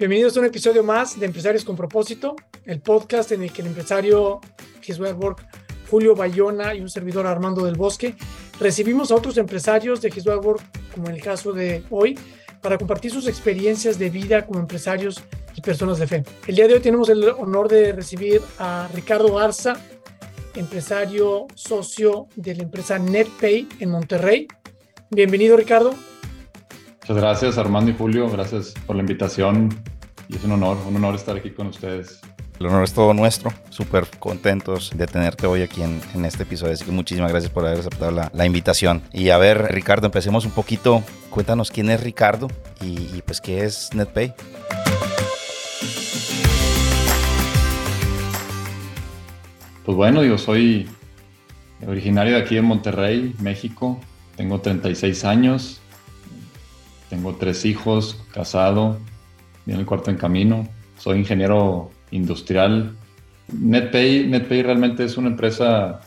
Bienvenidos a un episodio más de Empresarios con Propósito, el podcast en el que el empresario His Work, Julio Bayona y un servidor Armando del Bosque recibimos a otros empresarios de His Work, como en el caso de hoy, para compartir sus experiencias de vida como empresarios y personas de fe. El día de hoy tenemos el honor de recibir a Ricardo Arza, empresario socio de la empresa NetPay en Monterrey. Bienvenido, Ricardo. Muchas gracias Armando y Julio, gracias por la invitación y es un honor, un honor estar aquí con ustedes. El honor es todo nuestro, súper contentos de tenerte hoy aquí en, en, este episodio, así que muchísimas gracias por haber aceptado la, la, invitación. Y a ver, Ricardo, empecemos un poquito, cuéntanos quién es Ricardo y, y pues qué es NetPay. Pues bueno, yo soy originario de aquí de Monterrey, México, tengo 36 años, tengo tres hijos, casado, viene el cuarto en camino. Soy ingeniero industrial. NetPay, NetPay realmente es una empresa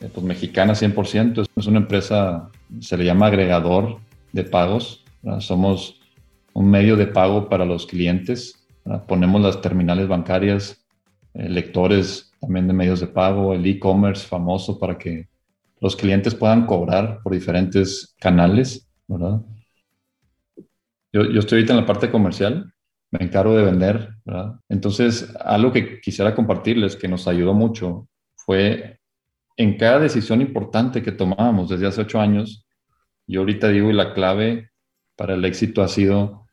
eh, pues, mexicana 100%. Es una empresa, se le llama agregador de pagos. ¿verdad? Somos un medio de pago para los clientes. ¿verdad? Ponemos las terminales bancarias, eh, lectores también de medios de pago, el e-commerce famoso para que los clientes puedan cobrar por diferentes canales. ¿verdad? Yo, yo, estoy ahorita en la parte comercial, me encargo de vender, ¿verdad? Entonces, algo que quisiera compartirles que nos ayudó mucho fue en cada decisión importante que tomábamos desde hace ocho años, yo ahorita digo, y la clave para el éxito ha sido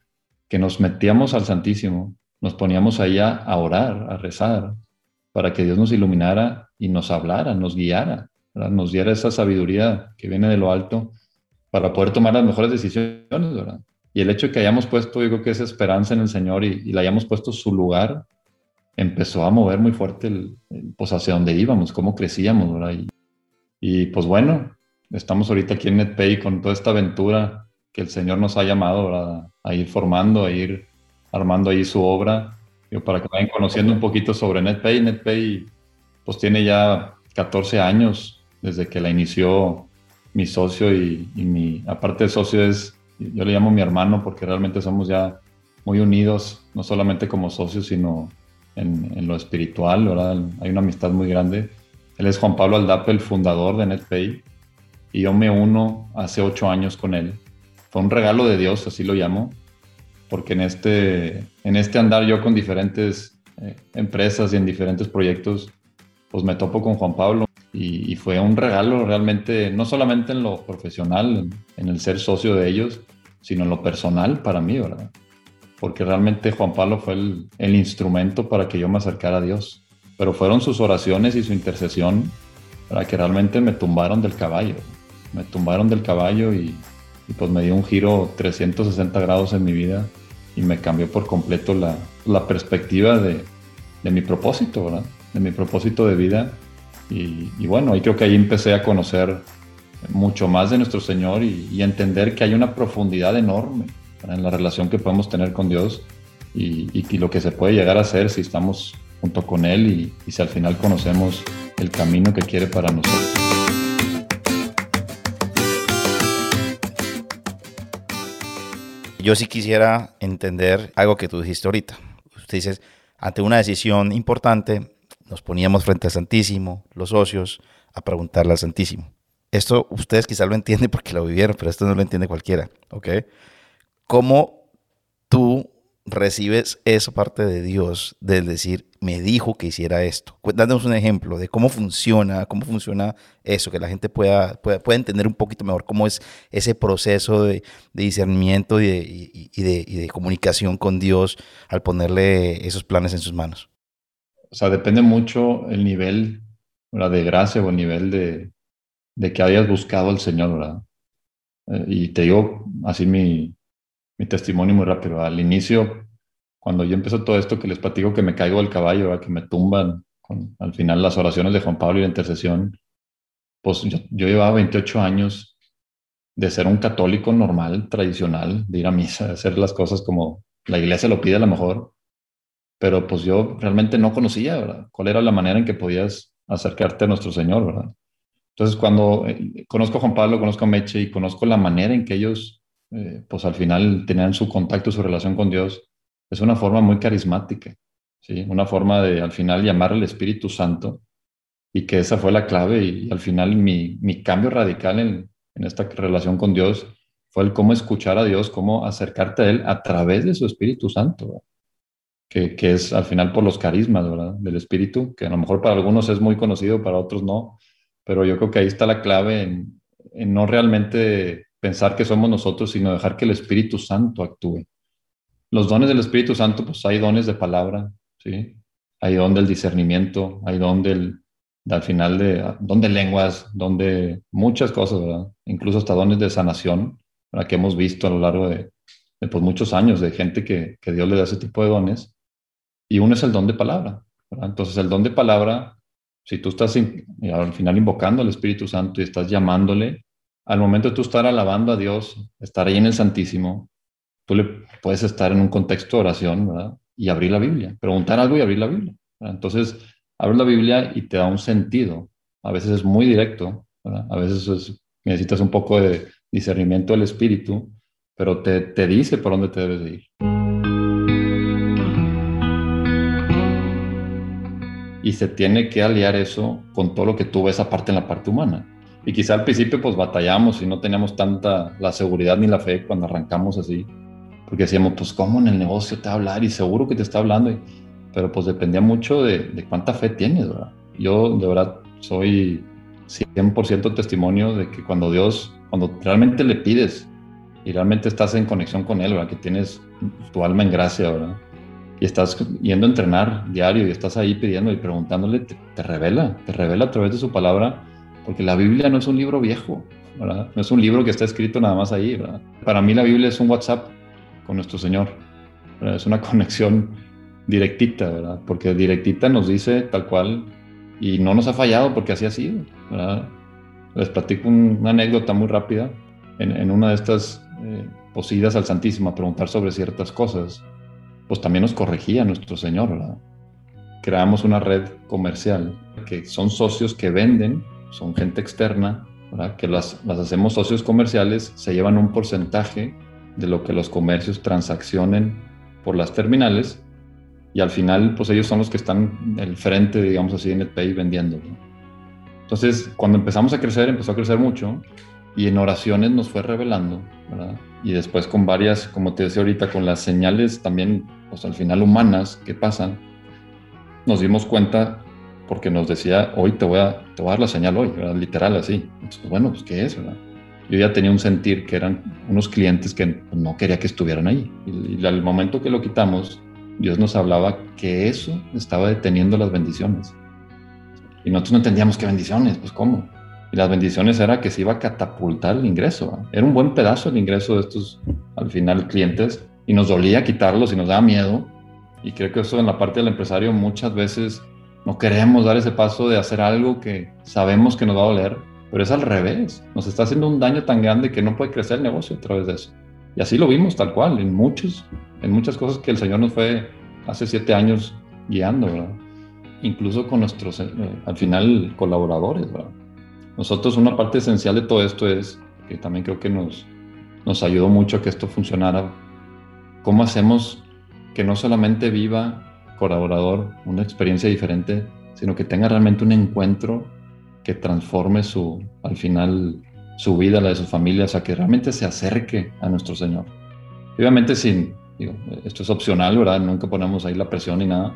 que nos metíamos al Santísimo, nos poníamos allá a orar, a rezar, para que Dios nos iluminara y nos hablara, nos guiara, nos diera esa sabiduría que viene de lo alto para poder tomar las mejores decisiones. Y el hecho de que hayamos puesto, creo que esa esperanza en el Señor y, y le hayamos puesto su lugar, empezó a mover muy fuerte el, el, pues hacia dónde íbamos, cómo crecíamos, ¿verdad? Y, pues bueno, estamos ahorita aquí en NetPay con toda esta aventura que el Señor nos ha llamado, ¿verdad? A ir formando, a ir armando ahí su obra, para que vayan conociendo un poquito sobre NetPay. NetPay pues tiene ya 14 años desde que la inició mi socio y, y mi, aparte de socio es yo le llamo mi hermano porque realmente somos ya muy unidos, no solamente como socios, sino en, lo espiritual. Hay una amistad muy grande. Él es Juan Pablo Aldape, el fundador de NetPay, y yo me uno hace ocho años con él. Fue un regalo de Dios, así lo llamo, porque en este, en este andar yo con diferentes eh, empresas y en diferentes proyectos, pues me topo con Juan Pablo y, fue un regalo realmente, no solamente en lo profesional, en, el ser socio de ellos, sino en lo personal para mí, ¿verdad? Porque realmente Juan Pablo fue el, el instrumento para que yo me acercara a Dios. Pero fueron sus oraciones y su intercesión para que realmente me tumbaron del caballo. Me tumbaron del caballo y, y pues me dio un giro 360 grados en mi vida y me cambió por completo la, la perspectiva de, de mi propósito, ¿verdad? De mi propósito de vida y, y, bueno, ahí creo que ahí empecé a conocer mucho más de nuestro Señor y, y entender que hay una profundidad enorme en la relación que podemos tener con Dios y, y, lo que se puede llegar a hacer si estamos junto con Él y, si al final conocemos el camino que quiere para nosotros. Yo sí quisiera entender algo que tú dijiste ahorita. Usted dice, ante una decisión importante, nos poníamos frente al Santísimo, los socios, a preguntarle al Santísimo. Esto ustedes quizás lo entienden porque lo vivieron, pero esto no lo entiende cualquiera, ¿ok? ¿Cómo tú recibes esa parte de Dios del decir, me dijo que hiciera esto? Dándonos un ejemplo de cómo funciona, cómo funciona eso, que la gente pueda, pueda, entender un poquito mejor cómo es ese proceso de, discernimiento y, de, y de comunicación con Dios al ponerle esos planes en sus manos. O sea, depende mucho el nivel de gracia o el nivel de, de que hayas buscado al Señor, ¿verdad? Eh, y te digo así mi, mi testimonio muy rápido. Al inicio, cuando yo empecé todo esto, que les platico que me caigo del caballo, que me tumban al final las oraciones de Juan Pablo y la intercesión, pues yo, yo llevaba 28 años de ser un católico normal, tradicional, de ir a misa, de hacer las cosas como la iglesia lo pide a lo mejor, pero pues yo realmente no conocía, ¿verdad? ¿Cuál era la manera en que podías acercarte a nuestro Señor, ¿verdad? Entonces, cuando eh, conozco a Juan Pablo, conozco a Meche y conozco la manera en que ellos, eh, pues al final tenían su contacto, su relación con Dios, es una forma muy carismática, ¿sí? Una forma de al final llamar al Espíritu Santo y que esa fue la clave y, al final mi, mi, cambio radical en, en esta relación con Dios fue el cómo escuchar a Dios, cómo acercarte a Él a través de su Espíritu Santo, que, es al final por los carismas ¿verdad? del Espíritu, que a lo mejor para algunos es muy conocido, para otros no, pero yo creo que ahí está la clave en, no realmente pensar que somos nosotros, sino dejar que el Espíritu Santo actúe. Los dones del Espíritu Santo, pues hay dones de palabra, ¿sí? Hay don del discernimiento, hay don del, al final de, don de lenguas, don de muchas cosas, ¿verdad? Incluso hasta dones de sanación, ¿verdad? Que hemos visto a lo largo de, pues, muchos años de gente que, que Dios le da ese tipo de dones. Y uno es el don de palabra, ¿verdad? Entonces el don de palabra si tú estás al final invocando al Espíritu Santo y estás llamándole, al momento de tú estar alabando a Dios, estar ahí en el Santísimo, tú le puedes estar en un contexto de oración y abrir la Biblia, preguntar algo y abrir la Biblia. Entonces, abres la Biblia y te da un sentido. A veces es muy directo, a veces necesitas un poco de discernimiento del Espíritu, pero te, te dice por dónde te debes de ir. Y se tiene que aliar eso con todo lo que tú ves aparte en la parte humana. Y quizá al principio pues batallamos y no teníamos tanta la seguridad ni la fe cuando arrancamos así, porque decíamos, pues cómo en el negocio te va a hablar y seguro que te está hablando, pero pues dependía mucho de, de cuánta fe tienes, ¿verdad? Yo de verdad soy 100% testimonio de que cuando Dios, cuando realmente le pides y realmente estás en conexión con Él, ¿verdad? Que tienes tu alma en gracia, ¿verdad? Y estás yendo a entrenar diario y estás ahí pidiendo y preguntándole, te, revela, te revela a través de su palabra, porque la Biblia no es un libro viejo, ¿verdad? No es un libro que está escrito nada más ahí, ¿verdad? Para mí la Biblia es un WhatsApp con nuestro Señor, es una conexión directita, ¿verdad? Porque directita nos dice tal cual y no nos ha fallado porque así ha sido, ¿verdad? Les platico una anécdota muy rápida. En, una de estas eh, posidas al Santísimo a preguntar sobre ciertas cosas, pues también nos corregía nuestro Señor, ¿verdad? Creamos una red comercial que son socios que venden, son gente externa, ¿verdad? Que las, hacemos socios comerciales, se llevan un porcentaje de lo que los comercios transaccionen por las terminales y al final, pues ellos son los que están el frente, digamos así, en el pay vendiendo. Entonces, cuando empezamos a crecer, empezó a crecer mucho y en oraciones nos fue revelando, ¿verdad? Y después con varias, como te decía ahorita, con las señales también, pues al final humanas que pasan, nos dimos cuenta porque nos decía, hoy te voy a, te voy a dar la señal hoy, ¿verdad? literal así. Entonces, bueno, pues ¿qué es? ¿verdad? Yo ya tenía un sentir que eran unos clientes que no quería que estuvieran ahí. Y, y al momento que lo quitamos, Dios nos hablaba que eso estaba deteniendo las bendiciones. Y nosotros no entendíamos qué bendiciones, pues cómo. Y las bendiciones era que se iba a catapultar el ingreso. Era un buen pedazo el ingreso de estos, al final, clientes. Y nos dolía quitarlos y nos daba miedo. Y creo que eso en la parte del empresario muchas veces no queremos dar ese paso de hacer algo que sabemos que nos va a doler, pero es al revés. Nos está haciendo un daño tan grande que no puede crecer el negocio a través de eso. Y así lo vimos tal cual, en, muchos, en muchas cosas que el Señor nos fue hace siete años guiando, ¿verdad? Incluso con nuestros, eh, al final, colaboradores, ¿verdad? Nosotros una parte esencial de todo esto es, que también creo que nos, nos ayudó mucho a que esto funcionara, cómo hacemos que no solamente viva colaborador una experiencia diferente, sino que tenga realmente un encuentro que transforme su, al final, su vida, la de su familia, o sea, que realmente se acerque a nuestro Señor. obviamente sin, digo, esto es opcional, ¿verdad? Nunca ponemos ahí la presión ni nada,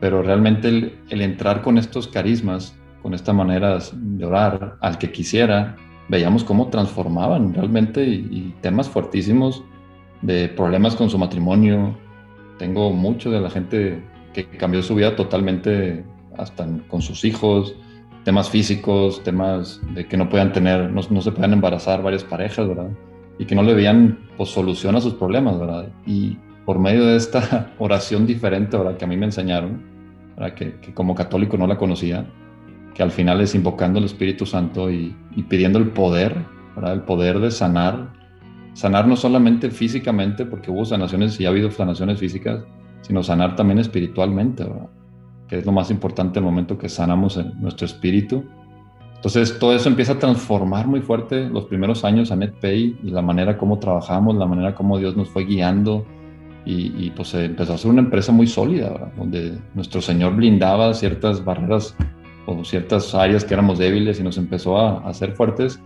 pero realmente el, el entrar con estos carismas con esta manera de orar al que quisiera, veíamos cómo transformaban realmente y, temas fuertísimos de problemas con su matrimonio. Tengo mucho de la gente que cambió su vida totalmente, hasta con sus hijos, temas físicos, temas de que no puedan tener, no, no se puedan embarazar varias parejas, ¿verdad? Y que no le veían pues, solución a sus problemas, ¿verdad? Y por medio de esta oración diferente, ¿verdad? Que a mí me enseñaron, ¿verdad? Que, que como católico no la conocía, que al final es invocando el Espíritu Santo y, pidiendo el poder, ¿verdad? El poder de sanar, sanar no solamente físicamente, porque hubo sanaciones y ha habido sanaciones físicas, sino sanar también espiritualmente, que es lo más importante el momento que sanamos en nuestro espíritu. Entonces todo eso empieza a transformar muy fuerte los primeros años a NetPay y la manera como trabajamos, la manera como Dios nos fue guiando y, y pues empezó a ser una empresa muy sólida, donde nuestro Señor blindaba ciertas barreras o ciertas áreas que éramos débiles y nos empezó a, hacer fuertes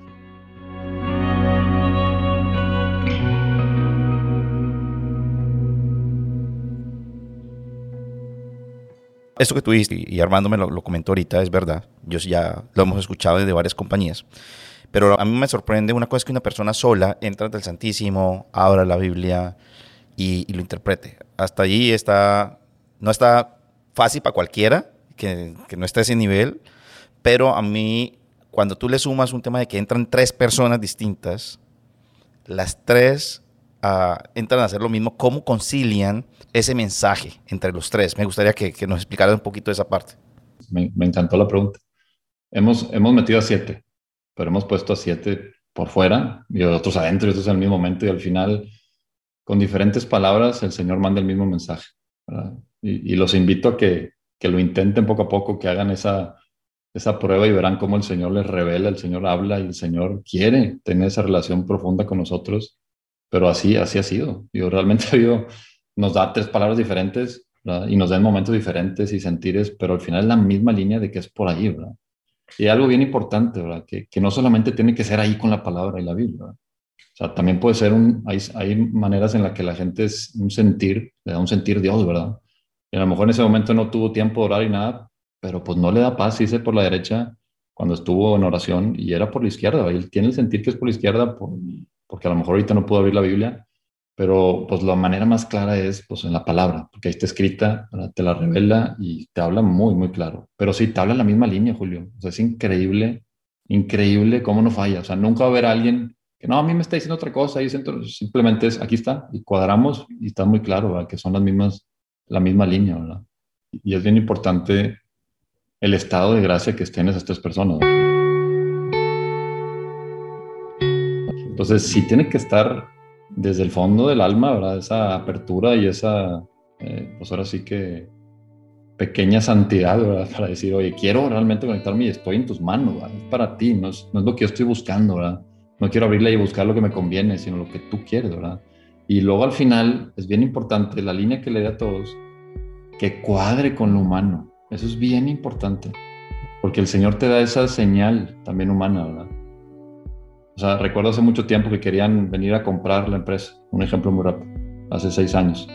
Esto que tú y Armando me lo, lo, comentó ahorita, es verdad. Yo ya lo hemos escuchado de varias compañías. Pero a mí me sorprende una cosa es que una persona sola entra ante el Santísimo, abra la Biblia y, y lo interprete. Hasta allí está, no está fácil para cualquiera que, no esté a ese nivel, pero a mí, cuando tú le sumas un tema de que entran tres personas distintas, las tres uh, entran a hacer lo mismo, ¿cómo concilian ese mensaje entre los tres? Me gustaría que, nos explicara un poquito esa parte. Me, me, encantó la pregunta. Hemos, hemos metido a siete, pero hemos puesto a siete por fuera y otros adentro y otros el mismo momento y al final, con diferentes palabras, el Señor manda el mismo mensaje. Y, los invito a que, que lo intenten poco a poco, que hagan esa, esa prueba y verán cómo el Señor les revela, el Señor habla y el Señor quiere tener esa relación profunda con nosotros pero así, así ha sido. Yo realmente yo, nos da tres palabras diferentes y nos da momentos diferentes y sentires, pero al final es la misma línea de que es por ahí, ¿verdad? Y algo bien importante, ¿verdad? Que, que no solamente tiene que ser ahí con la palabra y la Biblia. O sea, también puede ser un, hay, hay maneras en las que la gente es un sentir, le da un sentir Dios, ¿verdad? Y a lo mejor en ese momento no tuvo tiempo de orar y nada, pero pues no le da paz, dice por la derecha cuando estuvo en oración y era por la izquierda, él tiene el sentir que es por la izquierda por, porque a lo mejor ahorita no puedo abrir la Biblia, pero pues la manera más clara es pues en la palabra, porque ahí está escrita, te la revela y te habla muy, muy claro. Pero sí, te habla en la misma línea, Julio. O sea, es increíble, increíble cómo no falla. O sea, nunca va a haber alguien que no, a mí me está diciendo otra cosa, y simplemente es, aquí está, y cuadramos y está muy claro, ¿verdad? que son las mismas, la misma línea, ¿verdad? Y es bien importante el estado de gracia que estén esas tres personas. Entonces, sí tiene que estar desde el fondo del alma, ¿verdad? Esa apertura y esa, eh, pues ahora sí que pequeña santidad, ¿verdad? Para decir, oye, quiero realmente conectarme y estoy en tus manos, ¿verdad? Es para ti, no es, no es lo que yo estoy buscando, ¿verdad? No quiero abrirla y buscar lo que me conviene, sino lo que tú quieres, ¿verdad? Y luego al final es bien importante la línea que le dé a todos, que cuadre con lo humano. Eso es bien importante, porque el Señor te da esa señal también humana, ¿verdad? O sea, recuerdo hace mucho tiempo que querían venir a comprar la empresa. Un ejemplo muy rápido. Hace seis años.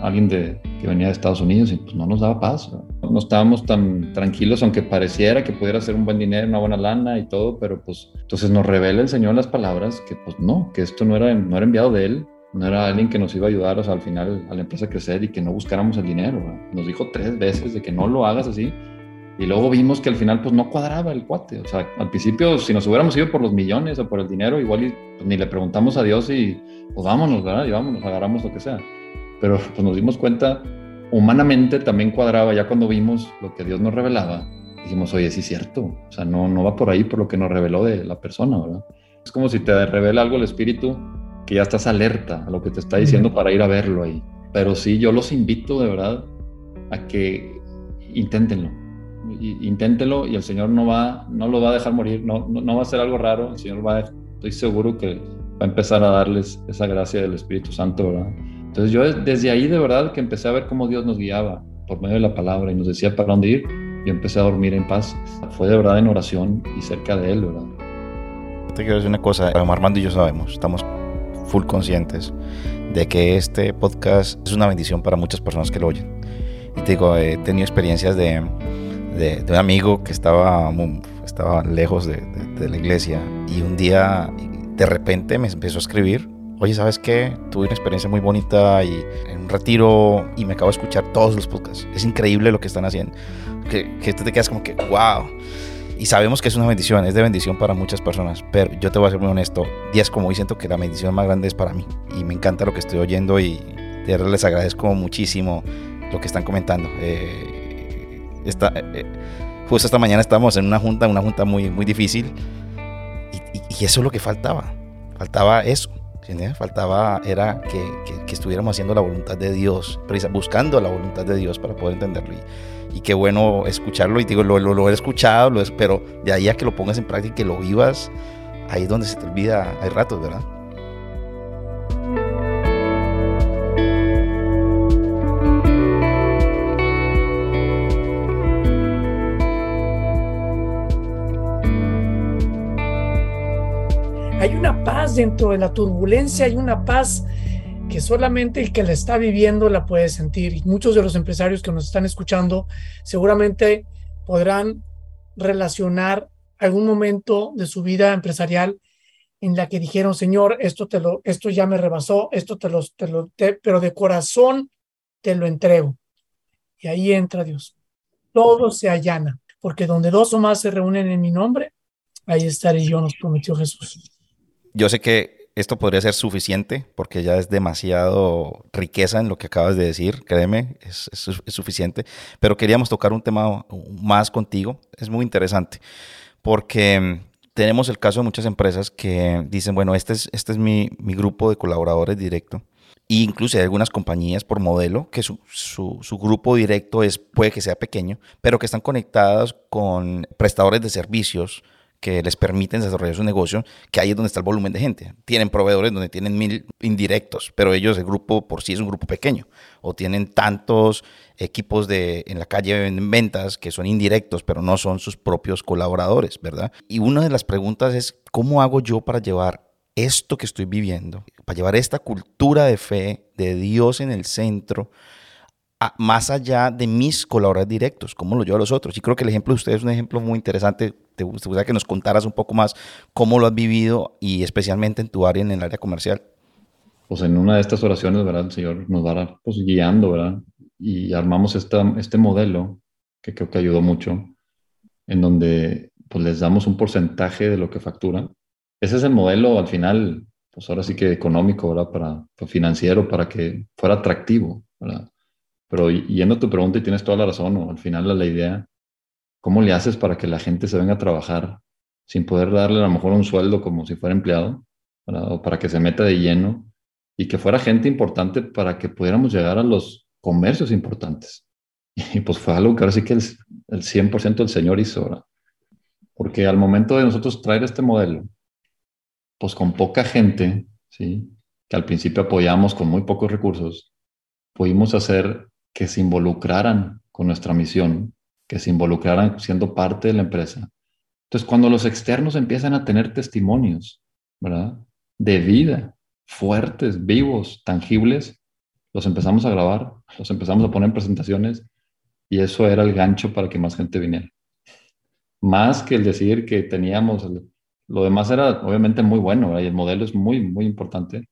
Alguien de, que venía de Estados Unidos y pues no nos daba paz. No estábamos tan tranquilos, aunque pareciera que pudiera ser un buen dinero, una buena lana y todo, pero pues entonces nos revela el Señor las palabras que pues no, que esto no era, no era enviado de Él, no era alguien que nos iba a ayudar o sea, al final a la empresa a crecer y que no buscáramos el dinero. Nos dijo tres veces de que no lo hagas así y luego vimos que al final pues no cuadraba el cuate. O sea, al principio si nos hubiéramos ido por los millones o por el dinero, igual pues, ni le preguntamos a Dios y pues vámonos, ¿verdad? Y vámonos, agarramos lo que sea. Pero pues nos dimos cuenta, humanamente también cuadraba ya cuando vimos lo que Dios nos revelaba. Dijimos, oye, sí es cierto. O sea, no, no va por ahí por lo que nos reveló de la persona, ¿verdad? Es como si te revela algo el Espíritu que ya estás alerta a lo que te está diciendo para ir a verlo ahí. Pero sí, yo los invito de verdad a que inténtenlo inténtelo y el Señor no, va, no lo va a dejar morir, no, no, no va a ser algo raro, el Señor va a, estoy seguro que va a empezar a darles esa gracia del Espíritu Santo, ¿verdad? Entonces yo desde ahí de verdad que empecé a ver cómo Dios nos guiaba por medio de la palabra y nos decía para dónde ir, y empecé a dormir en paz. Fue de verdad en oración y cerca de Él, ¿verdad? Te quiero decir una cosa, Armando y yo sabemos, estamos full conscientes de que este podcast es una bendición para muchas personas que lo oyen. Y te digo, he tenido experiencias de de, de un amigo que estaba, estaba lejos de, de, la iglesia y un día de repente me empezó a escribir, oye, ¿sabes qué? Tuve una experiencia muy bonita y en un retiro y me acabo de escuchar todos los podcasts. Es increíble lo que están haciendo. Que, que te quedas como que, wow. Y sabemos que es una bendición, es de bendición para muchas personas, pero yo te voy a ser muy honesto, días como hoy siento que la bendición más grande es para mí y me encanta lo que estoy oyendo y de verdad les agradezco muchísimo lo que están comentando. Eh, esta, eh, justo esta mañana estábamos en una junta, una junta muy, muy difícil y, y, eso es lo que faltaba, faltaba eso. Faltaba era que, que, que, estuviéramos haciendo la voluntad de Dios, buscando la voluntad de Dios para poder entenderlo. Y, y qué bueno escucharlo. Y digo, lo, he escuchado, pero de ahí a que lo pongas en práctica y lo vivas, ahí es donde se te olvida, hay ratos, ¿verdad? Hay una paz dentro de la turbulencia, hay una paz que solamente el que la está viviendo la puede sentir. Y muchos de los empresarios que nos están escuchando seguramente podrán relacionar algún momento de su vida empresarial en la que dijeron, Señor, esto te lo, esto ya me rebasó, esto te lo, te lo pero de corazón te lo entrego. Y ahí entra Dios. Todo se allana, porque donde dos o más se reúnen en mi nombre, ahí estaré yo, nos prometió Jesús. Yo sé que esto podría ser suficiente porque ya es demasiado riqueza en lo que acabas de decir, créeme, es, suficiente. Pero queríamos tocar un tema más contigo, es muy interesante, porque mm, tenemos el caso de muchas empresas que dicen, bueno, este es, este es mi, mi grupo de colaboradores directo. E incluso hay algunas compañías por modelo que su, su, su, grupo directo es, puede que sea pequeño, pero que están conectadas con prestadores de servicios que les permiten desarrollar su negocio, que ahí es donde está el volumen de gente. Tienen proveedores donde tienen mil indirectos, pero ellos, el grupo por sí es un grupo pequeño. O tienen tantos equipos de, en la calle en ventas que son indirectos, pero no son sus propios colaboradores, ¿verdad? Y una de las preguntas es, ¿cómo hago yo para llevar esto que estoy viviendo, para llevar esta cultura de fe, de Dios en el centro, más allá de mis colaboradores directos, cómo lo llevo a los otros. Y creo que el ejemplo de ustedes es un ejemplo muy interesante. Te gustaría que nos contaras un poco más cómo lo has vivido y especialmente en tu área, en el área comercial. Pues en una de estas oraciones, ¿verdad? El Señor nos va pues, guiando, ¿verdad? Y armamos esta, este modelo que creo que ayudó mucho, en donde pues les damos un porcentaje de lo que facturan. Ese es el modelo al final, pues ahora sí que económico, ¿verdad? Para, para financiero, para que fuera atractivo, ¿verdad? Pero yendo a tu pregunta, y tienes toda la razón, o al final la idea, ¿cómo le haces para que la gente se venga a trabajar sin poder darle a lo mejor un sueldo como si fuera empleado, o para que se meta de lleno y que fuera gente importante para que pudiéramos llegar a los comercios importantes? Y pues fue algo que ahora sí que el, el 100% del Señor hizo, ¿verdad? Porque al momento de nosotros traer este modelo, pues con poca gente, ¿sí? que al principio apoyamos con muy pocos recursos, pudimos hacer que se involucraran con nuestra misión, que se involucraran siendo parte de la empresa. Entonces, cuando los externos empiezan a tener testimonios, ¿verdad? De vida, fuertes, vivos, tangibles, los empezamos a grabar, los empezamos a poner en presentaciones y eso era el gancho para que más gente viniera. Más que el decir que teníamos, lo demás era obviamente muy bueno y el modelo es muy, muy importante,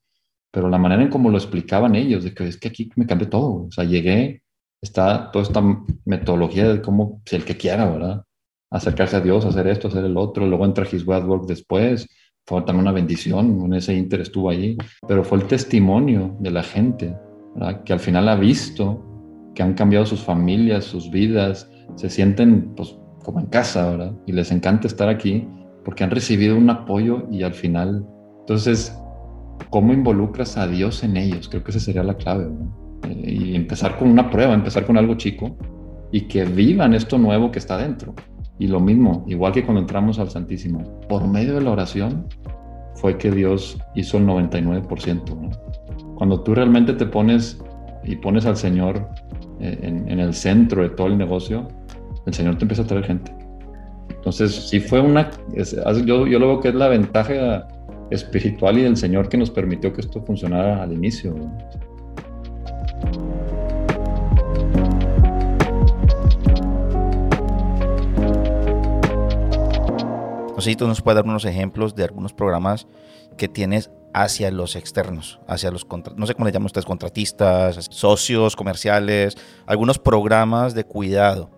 pero la manera en cómo lo explicaban ellos, de que es que aquí me cambió todo, o sea, llegué, está toda esta metodología de cómo, si el que quiera, ¿verdad? Acercarse a Dios, hacer esto, hacer el otro, luego entra His Work después, fue también una bendición, en ese inter estuvo ahí, pero fue el testimonio de la gente, ¿verdad? Que al final ha visto que han cambiado sus familias, sus vidas, se sienten pues como en casa, ¿verdad? Y les encanta estar aquí porque han recibido un apoyo y al final, entonces cómo involucras a Dios en ellos. Creo que esa sería la clave. Eh, y empezar con una prueba, empezar con algo chico y que vivan esto nuevo que está dentro. Y lo mismo, igual que cuando entramos al Santísimo, por medio de la oración fue que Dios hizo el 99%. Cuando tú realmente te pones y pones al Señor eh, en, el centro de todo el negocio, el Señor te empieza a traer gente. Entonces, sí fue una, yo, yo lo veo que es la ventaja espiritual y del Señor que nos permitió que esto funcionara al inicio. No sé si tú nos puedes dar unos ejemplos de algunos programas que tienes hacia los externos, hacia los, no sé cómo le llaman ustedes, contratistas, socios comerciales, algunos programas de cuidado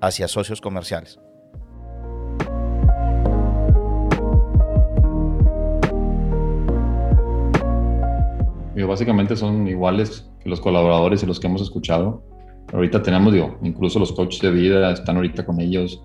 hacia socios comerciales. básicamente son iguales que los colaboradores y los que hemos escuchado. Ahorita tenemos, digo, incluso los coaches de vida están ahorita con ellos.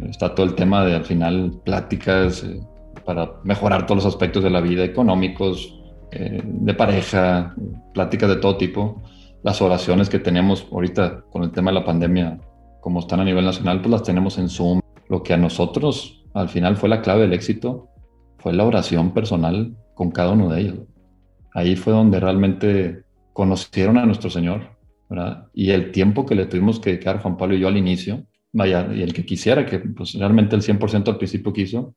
Está todo el tema de al final pláticas eh, para mejorar todos los aspectos de la vida, económicos, eh, de pareja, pláticas de todo tipo. Las oraciones que tenemos ahorita con el tema de la pandemia, como están a nivel nacional, pues las tenemos en Zoom. Lo que a nosotros al final fue la clave del éxito fue la oración personal con cada uno de ellos. Ahí fue donde realmente conocieron a nuestro Señor, ¿verdad? Y el tiempo que le tuvimos que dedicar Juan Pablo y yo al inicio, vaya, y el que quisiera, que pues realmente el 100% al principio quiso,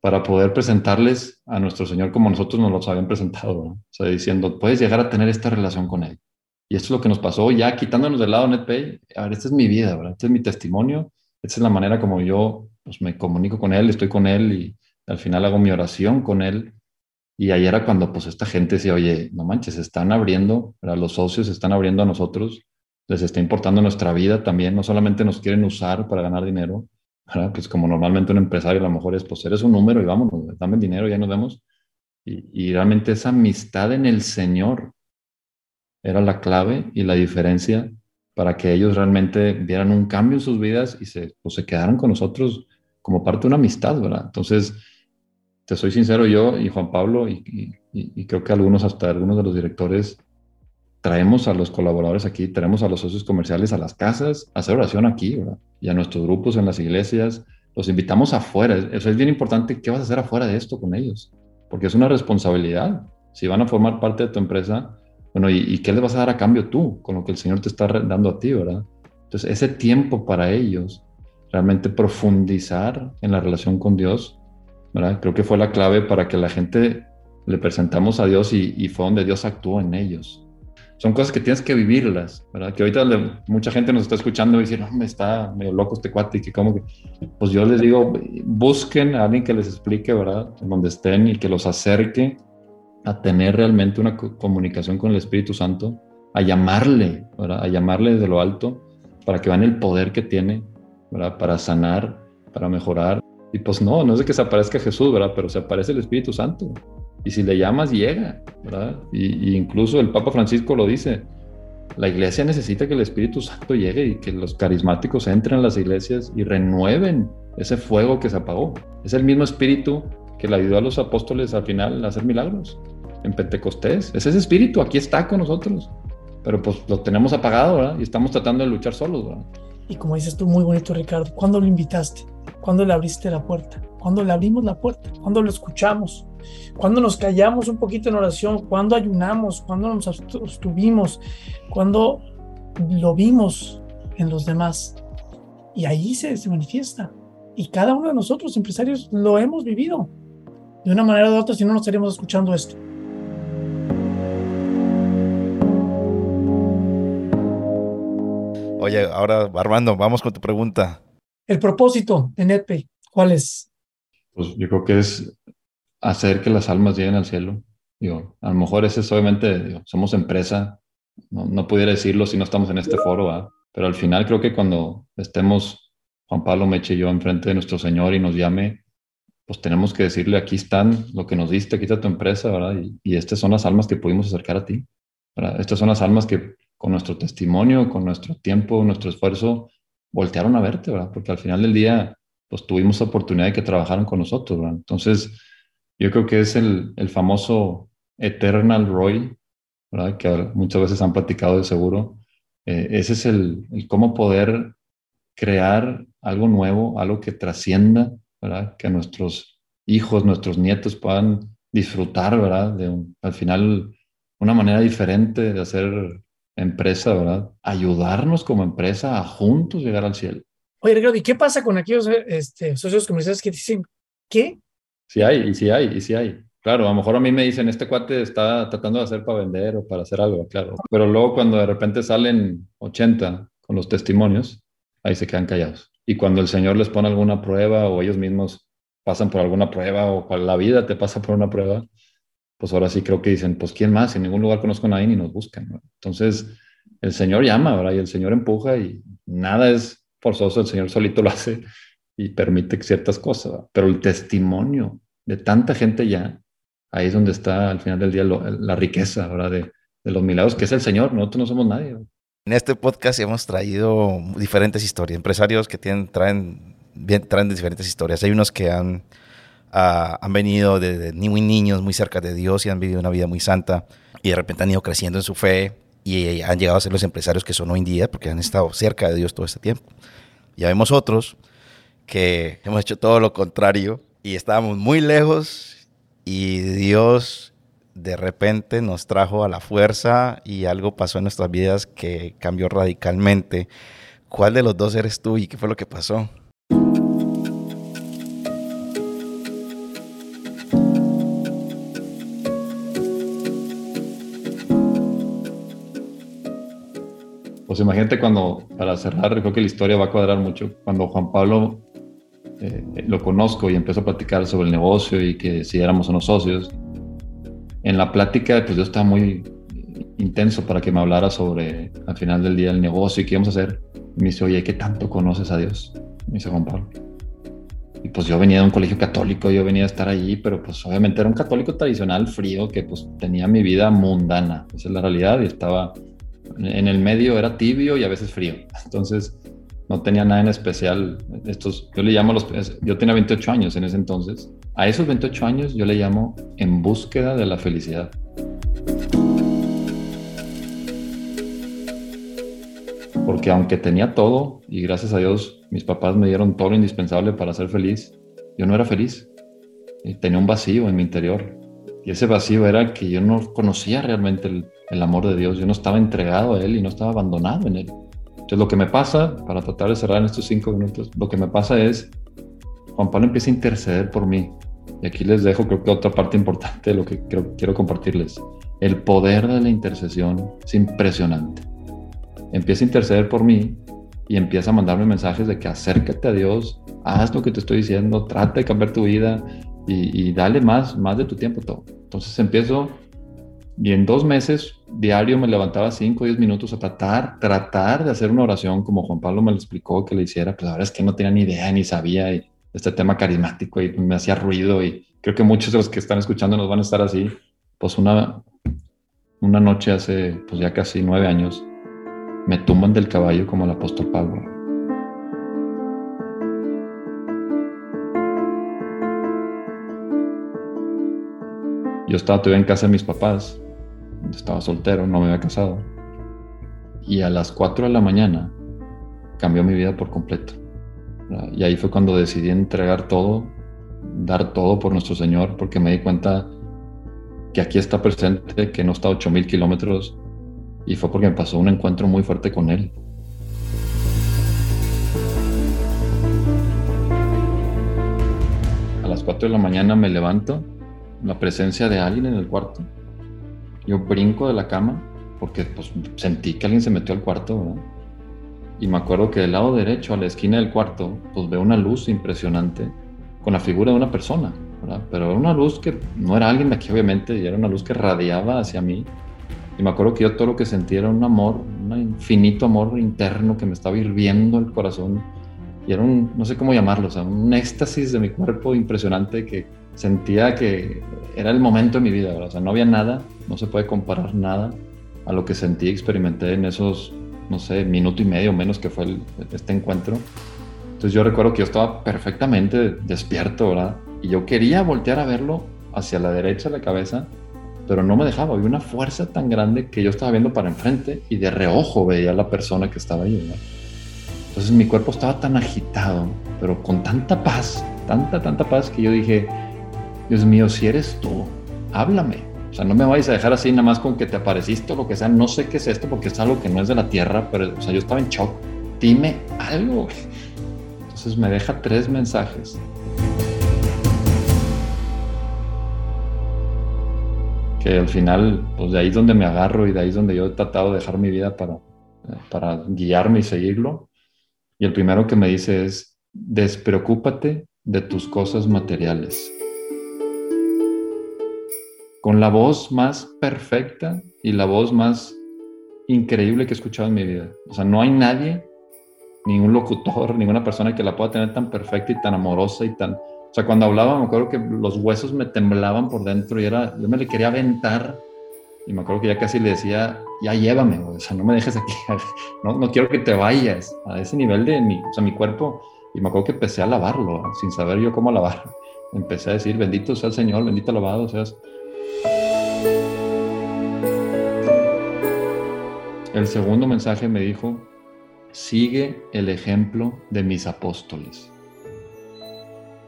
para poder presentarles a nuestro Señor como nosotros nos los habían presentado, o sea, diciendo, puedes llegar a tener esta relación con Él. Y esto es lo que nos pasó, ya quitándonos del lado NetPay, a ver, esta es mi vida, ¿verdad? Este es mi testimonio, esta es la manera como yo pues, me comunico con Él, estoy con Él y al final hago mi oración con Él y ahí era cuando pues esta gente decía, oye, no manches, se están abriendo, los socios se están abriendo a nosotros, les está importando nuestra vida también, no solamente nos quieren usar para ganar dinero, pues como normalmente un empresario a lo mejor es, pues eres un número y vámonos, dame el dinero, ya nos vemos. Y, y realmente esa amistad en el Señor era la clave y la diferencia para que ellos realmente vieran un cambio en sus vidas y se, pues, se quedaran con nosotros como parte de una amistad, ¿verdad? Entonces, te soy sincero, yo y Juan Pablo, y, creo que algunos, hasta algunos de los directores, traemos a los colaboradores aquí, traemos a los socios comerciales a las casas a hacer oración aquí, ¿verdad? Y a nuestros grupos en las iglesias, los invitamos afuera. Eso es bien importante. ¿Qué vas a hacer afuera de esto con ellos? Porque es una responsabilidad. Si van a formar parte de tu empresa, bueno, ¿y, y qué les vas a dar a cambio tú con lo que el Señor te está dando a ti, verdad? Entonces, ese tiempo para ellos, realmente profundizar en la relación con Dios, Creo que fue la clave para que la gente le presentamos a Dios y, fue donde Dios actuó en ellos. Son cosas que tienes que vivirlas, ¿verdad? Que ahorita mucha gente nos está escuchando y dice, no, me está medio loco este cuate y que como que... Pues yo les digo, busquen a alguien que les explique, ¿verdad? En donde estén y que los acerque a tener realmente una comunicación con el Espíritu Santo, a llamarle, ¿verdad? A llamarle desde lo alto para que vean el poder que tiene, ¿verdad? Para sanar, para mejorar y pues no, no es de que se aparezca Jesús, ¿verdad? Pero se aparece el Espíritu Santo. Y si le llamas, llega, ¿verdad? Y, incluso el Papa Francisco lo dice. La iglesia necesita que el Espíritu Santo llegue y que los carismáticos entren a las iglesias y renueven ese fuego que se apagó. Es el mismo Espíritu que le ayudó a los apóstoles al final a hacer milagros en Pentecostés. Es ese Espíritu, aquí está con nosotros. Pero pues lo tenemos apagado, ¿verdad? Y estamos tratando de luchar solos, ¿verdad? Y como dices tú, muy bonito, Ricardo, ¿cuándo lo invitaste? ¿Cuándo le abriste la puerta? ¿Cuándo le abrimos la puerta? ¿Cuándo lo escuchamos? ¿Cuándo nos callamos un poquito en oración? ¿Cuándo ayunamos? ¿Cuándo nos abstuvimos? ¿Cuándo lo vimos en los demás? Y ahí se, se manifiesta. Y cada uno de nosotros, empresarios, lo hemos vivido. De una manera u otra, si no, no estaríamos escuchando esto. Oye, ahora Armando, vamos con tu pregunta. El propósito de NetPay, ¿cuál es? Pues yo creo que es hacer que las almas lleguen al cielo. Digo, a lo mejor ese es obviamente, somos empresa, no, pudiera decirlo si no estamos en este foro, pero al final creo que cuando estemos Juan Pablo Meche y yo enfrente de nuestro Señor y nos llame, pues tenemos que decirle, aquí están lo que nos diste, aquí está tu empresa, ¿verdad? Y, estas son las almas que pudimos acercar a ti, ¿verdad? Estas son las almas que con nuestro testimonio, con nuestro tiempo, nuestro esfuerzo, voltearon a verte, ¿verdad? Porque al final del día, pues tuvimos la oportunidad de que trabajaran con nosotros, ¿verdad? Entonces, yo creo que es el, el famoso Eternal Roy, ¿verdad? Que muchas veces han platicado de seguro. Eh, ese es el, el, cómo poder crear algo nuevo, algo que trascienda, ¿verdad? Que nuestros hijos, nuestros nietos puedan disfrutar, ¿verdad? De al final una manera diferente de hacer empresa, ¿verdad? Ayudarnos como empresa a juntos llegar al cielo. Oye, Ricardo, ¿y qué pasa con aquellos este, socios comerciales que dicen, ¿qué? Sí hay, y sí hay, y sí hay. Claro, a lo mejor a mí me dicen, este cuate está tratando de hacer para vender o para hacer algo, claro. Pero luego cuando de repente salen 80 con los testimonios, ahí se quedan callados. Y cuando el Señor les pone alguna prueba o ellos mismos pasan por alguna prueba o la vida te pasa por una prueba, pues ahora sí creo que dicen, pues ¿quién más? En ningún lugar conozco a nadie ni nos buscan. Entonces, el Señor llama, ¿verdad? Y el Señor empuja y nada es forzoso, el Señor solito lo hace y permite ciertas cosas. Pero el testimonio de tanta gente ya, ahí es donde está al final del día la riqueza, ¿verdad? De, de, los milagros, que es el Señor, nosotros no somos nadie. En este podcast hemos traído diferentes historias, empresarios que tienen, traen, bien, traen diferentes historias. Hay unos que han han venido desde muy niños, muy cerca de Dios y han vivido una vida muy santa y de repente han ido creciendo en su fe y han llegado a ser los empresarios que son hoy en día porque han estado cerca de Dios todo este tiempo. Ya vemos otros que hemos hecho todo lo contrario y estábamos muy lejos y Dios de repente nos trajo a la fuerza y algo pasó en nuestras vidas que cambió radicalmente. ¿Cuál de los dos eres tú y qué fue lo que pasó? Pues imagínate cuando, para cerrar, creo que la historia va a cuadrar mucho, cuando Juan Pablo eh, lo conozco y empezó a platicar sobre el negocio y que si éramos unos socios, en la plática pues yo estaba muy intenso para que me hablara sobre al final del día el negocio y qué íbamos a hacer. Y me dice, oye, ¿qué tanto conoces a Dios? Me dice Juan Pablo. Y pues yo venía de un colegio católico, yo venía a estar allí, pero pues obviamente era un católico tradicional, frío, que pues tenía mi vida mundana. Esa es la realidad y estaba en el medio era tibio y a veces frío. Entonces, no tenía nada en especial. Estos, yo le llamo los, yo tenía 28 años en ese entonces. A esos 28 años yo le llamo en búsqueda de la felicidad. Porque aunque tenía todo, y gracias a Dios mis papás me dieron todo lo indispensable para ser feliz, yo no era feliz. Tenía un vacío en mi interior. Y ese vacío era que yo no conocía realmente el, el amor de Dios. Yo no estaba entregado a Él y no estaba abandonado en Él. Entonces lo que me pasa, para tratar de cerrar en estos cinco minutos, lo que me pasa es, Juan Pablo empieza a interceder por mí. Y aquí les dejo creo que otra parte importante de lo que quiero compartirles. El poder de la intercesión es impresionante. Empieza a interceder por mí y empieza a mandarme mensajes de que acércate a Dios, haz lo que te estoy diciendo, trata de cambiar tu vida y, y dale más, más de tu tiempo todo. Entonces empiezo y en dos meses, diario me levantaba 5 o 10 minutos a tratar, tratar de hacer una oración como Juan Pablo me lo explicó que le hiciera, pues la verdad es que no tenía ni idea ni sabía y este tema carismático y me hacía ruido y creo que muchos de los que están escuchando nos van a estar así. Pues una, una noche hace pues ya casi nueve años me tumban del caballo como el apóstol Pablo. Yo estaba todavía en casa de mis papás estaba soltero, no me había casado. Y a las 4 de la mañana cambió mi vida por completo. Y ahí fue cuando decidí entregar todo, dar todo por nuestro Señor, porque me di cuenta que aquí está presente, que no está a 8000 kilómetros, y fue porque me pasó un encuentro muy fuerte con Él. A las 4 de la mañana me levanto, la presencia de alguien en el cuarto, yo brinco de la cama porque pues, sentí que alguien se metió al cuarto, Y me acuerdo que del lado derecho, a la esquina del cuarto, pues veo una luz impresionante con la figura de una persona, ¿verdad? Pero era una luz que no era alguien de aquí, obviamente, y era una luz que radiaba hacia mí. Y me acuerdo que yo todo lo que sentía era un amor, un infinito amor interno que me estaba hirviendo el corazón. Y era un, no sé cómo llamarlo, o sea, un éxtasis de mi cuerpo impresionante que sentía que era el momento de mi vida, o sea, no había nada, no se puede comparar nada a lo que sentí y experimenté en esos, no sé, minuto y medio menos que fue este encuentro. Entonces yo recuerdo que yo estaba perfectamente despierto, ¿verdad? Y yo quería voltear a verlo hacia la derecha de la cabeza, pero no me dejaba. Había una fuerza tan grande que yo estaba viendo para enfrente y de reojo veía a la persona que estaba ahí, ¿verdad? Entonces mi cuerpo estaba tan agitado, pero con tanta paz, tanta, tanta paz que yo dije, Dios mío, si eres tú, háblame. O sea, no me vayas a dejar así nada más con que te apareciste o lo que sea. No sé qué es esto porque es algo que no es de la tierra, pero, o sea, yo estaba en shock. Dime algo. Entonces me deja tres mensajes. Que al final, pues de ahí es donde me agarro y de ahí es donde yo he tratado de dejar mi vida para, para guiarme y seguirlo. Y el primero que me dice es, despreocúpate de tus cosas materiales. Con la voz más perfecta y la voz más increíble que he escuchado en mi vida. O sea, no hay nadie, ningún locutor, ninguna persona que la pueda tener tan perfecta y tan amorosa y tan... O sea, cuando hablaba me acuerdo que los huesos me temblaban por dentro y era, yo me le quería aventar y me acuerdo que ya casi le decía, ya llévame, o sea, no me dejes aquí, no, no quiero que te vayas a ese nivel de mi, o sea, mi cuerpo. Y me acuerdo que empecé a lavarlo, sin saber yo cómo lavar. Empecé a decir, bendito sea el Señor, bendito lavado seas. El segundo mensaje me dijo, sigue el ejemplo de mis apóstoles.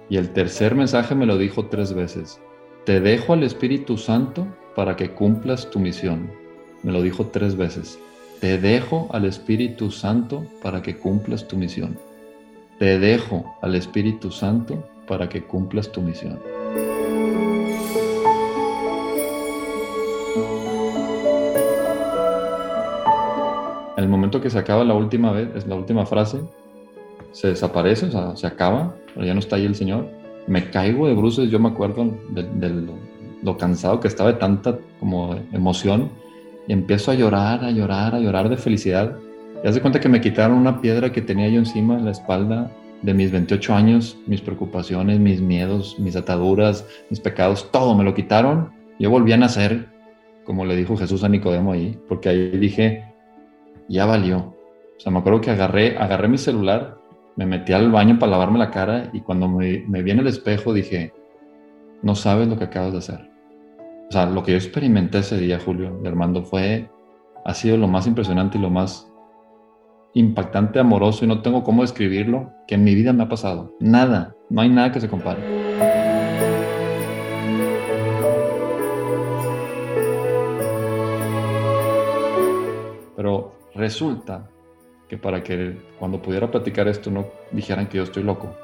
Y el tercer mensaje me lo dijo tres veces, te dejo al Espíritu Santo para que cumplas tu misión. Me lo dijo tres veces. Te dejo al Espíritu Santo para que cumplas tu misión. Te dejo al Espíritu Santo para que cumplas tu misión. El momento que se acaba la última vez, es la última frase, se desaparece, o sea, se acaba, pero ya no está ahí el Señor. Me caigo de bruces, yo me acuerdo del lo cansado que estaba de tanta como emoción y empiezo a llorar, a llorar, a llorar de felicidad. Y hace cuenta que me quitaron una piedra que tenía yo encima en la espalda de mis 28 años, mis preocupaciones, mis miedos, mis ataduras, mis pecados, todo me lo quitaron. Yo volví a nacer, como le dijo Jesús a Nicodemo ahí, porque ahí dije, ya valió. O sea, me acuerdo que agarré, agarré mi celular, me metí al baño para lavarme la cara y cuando me, me vi en el espejo dije, no sabes lo que acabas de hacer. O sea, lo que yo experimenté ese día, Julio y Armando, fue, ha sido lo más impresionante y lo más impactante, amoroso, y no tengo cómo describirlo, que en mi vida me ha pasado. Nada, no hay nada que se compare. Pero resulta que para que cuando pudiera platicar esto no dijeran que yo estoy loco,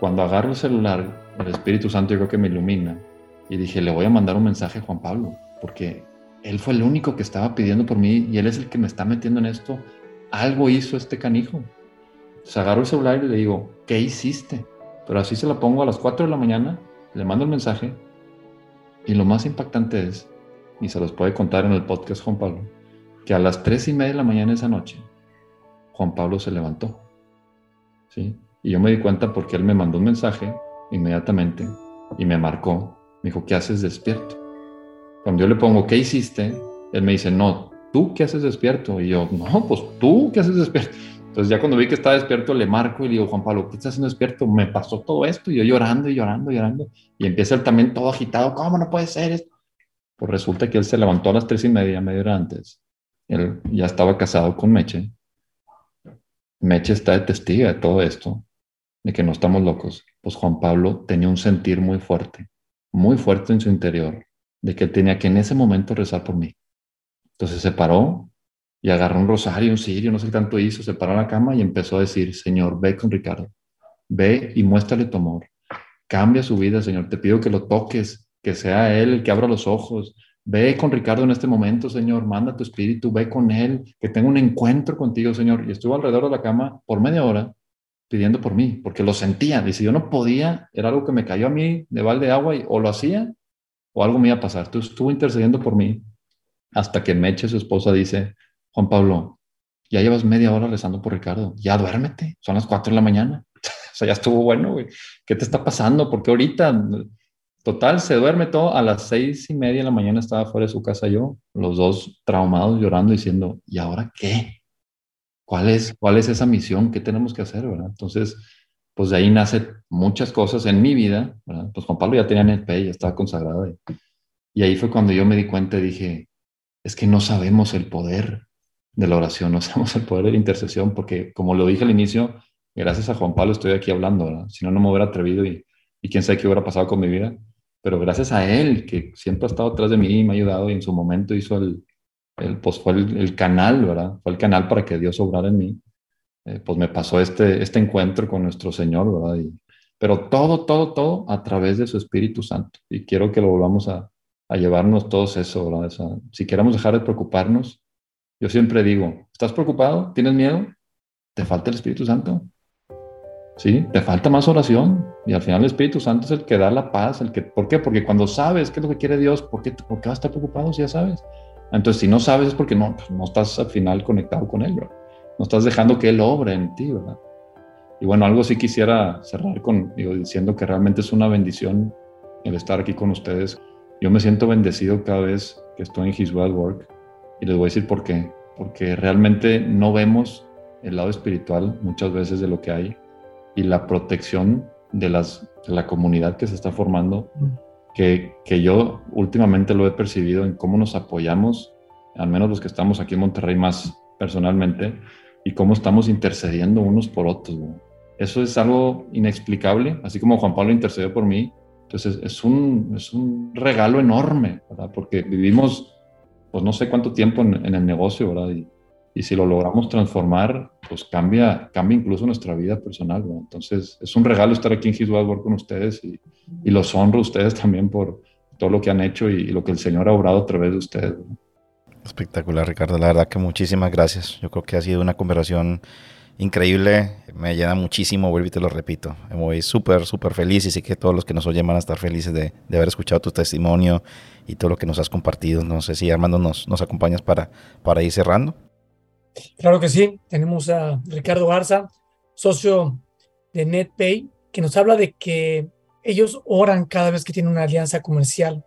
cuando agarro el celular, el Espíritu Santo yo creo que me ilumina y dije, le voy a mandar un mensaje a Juan Pablo, porque él fue el único que estaba pidiendo por mí y él es el que me está metiendo en esto. Algo hizo este canijo. Se agarro el celular y le digo, ¿qué hiciste? Pero así se la pongo a las 4 de la mañana, le mando el mensaje y lo más impactante es, y se los puede contar en el podcast Juan Pablo, que a las 3 y media de la mañana esa noche, Juan Pablo se levantó. ¿Sí? Y yo me di cuenta porque él me mandó un mensaje inmediatamente y me marcó. Me dijo, ¿qué haces despierto? Cuando yo le pongo, ¿qué hiciste? Él me dice, no, ¿tú qué haces despierto? Y yo, no, pues tú qué haces despierto. Entonces ya cuando vi que estaba despierto le marco y le digo, Juan Pablo, ¿qué estás haciendo despierto? Me pasó todo esto y yo llorando y llorando y llorando. Y empieza él también todo agitado, ¿cómo no puede ser esto? Pues resulta que él se levantó a las tres y media, media hora antes. Él ya estaba casado con Meche. Meche está de testigo de todo esto de que no estamos locos, pues Juan Pablo tenía un sentir muy fuerte, muy fuerte en su interior, de que tenía que en ese momento rezar por mí. Entonces se paró y agarró un rosario, un cirio, no sé qué tanto hizo, se paró en la cama y empezó a decir, Señor, ve con Ricardo, ve y muéstrale tu amor, cambia su vida, Señor, te pido que lo toques, que sea Él el que abra los ojos, Ve con Ricardo en este momento, Señor, manda tu espíritu, ve con él, que tenga un encuentro contigo, Señor. Y estuvo alrededor de la cama por media hora pidiendo por mí, porque lo sentía. Dice, yo no podía, era algo que me cayó a mí de balde de agua y o lo hacía o algo me iba a pasar. Entonces estuvo intercediendo por mí hasta que Meche, su esposa, dice, Juan Pablo, ya llevas media hora rezando por Ricardo, ya duérmete, son las cuatro de la mañana. o sea, ya estuvo bueno, güey. ¿Qué te está pasando? Porque ahorita, total, se duerme todo. A las seis y media de la mañana estaba fuera de su casa yo, los dos traumados, llorando, diciendo, ¿y ahora qué? ¿Cuál es, cuál es esa misión? ¿Qué tenemos que hacer? ¿verdad? Entonces, pues de ahí nace muchas cosas en mi vida. ¿verdad? Pues Juan Pablo ya tenía NP, ya estaba consagrado. Y, y ahí fue cuando yo me di cuenta y dije, es que no sabemos el poder de la oración, no sabemos el poder de la intercesión, porque como lo dije al inicio, gracias a Juan Pablo estoy aquí hablando, si no, no me hubiera atrevido y, y quién sabe qué hubiera pasado con mi vida, pero gracias a él, que siempre ha estado atrás de mí y me ha ayudado y en su momento hizo el, el, pues fue el, canal, ¿verdad? Fue el canal para que Dios obrara en mí. Eh, pues me pasó este, este encuentro con nuestro Señor, ¿verdad? pero todo, todo, todo a través de su Espíritu Santo. Y quiero que lo volvamos a, a llevarnos todos eso, ¿verdad? si queremos dejar de preocuparnos, yo siempre digo, ¿estás preocupado? ¿Tienes miedo? ¿Te falta el Espíritu Santo? ¿Sí? Te falta más oración y al final el Espíritu Santo es el que da la paz, el que, ¿por qué? Porque cuando sabes qué es lo que quiere Dios, ¿por qué, por qué vas a estar preocupado si ya sabes? Entonces, si no sabes es porque no, pues, no estás al final conectado con Él, ¿verdad? No estás dejando que Él obre en ti, ¿verdad? Y bueno, algo sí quisiera cerrar con, digo, diciendo que realmente es una bendición el estar aquí con ustedes. Yo me siento bendecido cada vez que estoy en His Wild Work y les voy a decir por qué. Porque realmente no vemos el lado espiritual muchas veces de lo que hay y la protección de, las, de la comunidad que se está formando, mm. que, que yo últimamente lo he percibido en cómo nos apoyamos, al menos los que estamos aquí en Monterrey más personalmente, y cómo estamos intercediendo unos por otros. Eso es algo inexplicable, así como Juan Pablo intercedió por mí. Entonces es un, es un regalo enorme, ¿verdad? Porque vivimos, pues no sé cuánto tiempo en, en el negocio, ¿verdad? Y, y si lo logramos transformar, pues cambia, cambia incluso nuestra vida personal. Entonces, es un regalo estar aquí en His Work con ustedes y, y, los honro a ustedes también por todo lo que han hecho y, lo que el Señor ha obrado a través de ustedes. Espectacular, Ricardo. La verdad que muchísimas gracias. Yo creo que ha sido una conversación increíble. Me llena muchísimo, vuelvo y te lo repito. Me voy súper, súper feliz y sé que todos los que nos oyen van a estar felices de, de, haber escuchado tu testimonio y todo lo que nos has compartido. No sé si Armando nos, nos acompañas para, para ir cerrando. Claro que sí, tenemos a Ricardo Garza, socio de NetPay, que nos habla de que ellos oran cada vez que tienen una alianza comercial,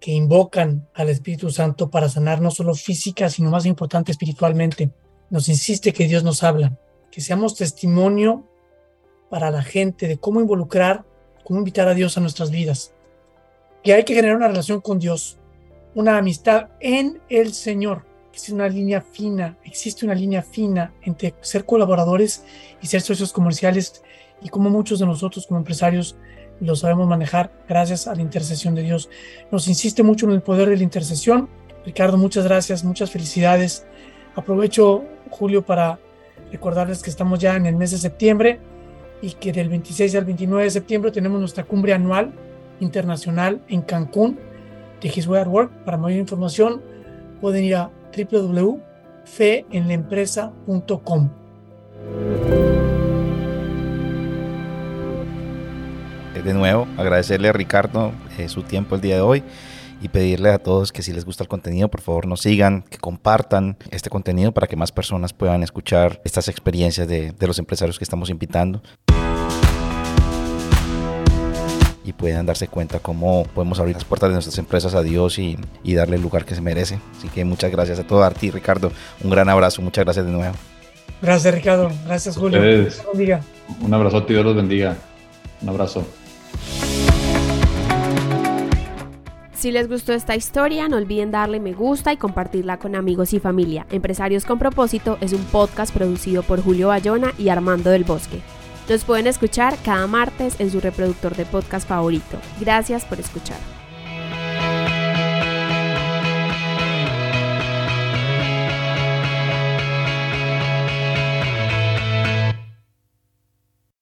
que invocan al Espíritu Santo para sanar no solo física, sino más importante espiritualmente. Nos insiste que Dios nos habla, que seamos testimonio para la gente de cómo involucrar, cómo invitar a Dios a nuestras vidas, que hay que generar una relación con Dios, una amistad en el Señor existe una línea fina, existe una línea fina entre ser colaboradores y ser socios comerciales y como muchos de nosotros como empresarios lo sabemos manejar gracias a la intercesión de Dios. Nos insiste mucho en el poder de la intercesión. Ricardo, muchas gracias, muchas felicidades. Aprovecho, Julio, para recordarles que estamos ya en el mes de septiembre y que del 26 al 29 de septiembre tenemos nuestra cumbre anual internacional en Cancún de His Way at Work. Para mayor información pueden ir a www.feenlaempresa.com. De nuevo, agradecerle a Ricardo eh, su tiempo el día de hoy y pedirle a todos que si les gusta el contenido, por favor nos sigan, que compartan este contenido para que más personas puedan escuchar estas experiencias de, de los empresarios que estamos invitando puedan darse cuenta cómo podemos abrir las puertas de nuestras empresas a Dios y, y darle el lugar que se merece. Así que muchas gracias a todos, a ti Ricardo. Un gran abrazo, muchas gracias de nuevo. Gracias Ricardo, gracias Julio. Un abrazo, Dios los bendiga. Un abrazo. Si les gustó esta historia, no olviden darle me gusta y compartirla con amigos y familia. Empresarios con propósito es un podcast producido por Julio Bayona y Armando del Bosque. Nos pueden escuchar cada martes en su reproductor de podcast favorito. Gracias por escuchar.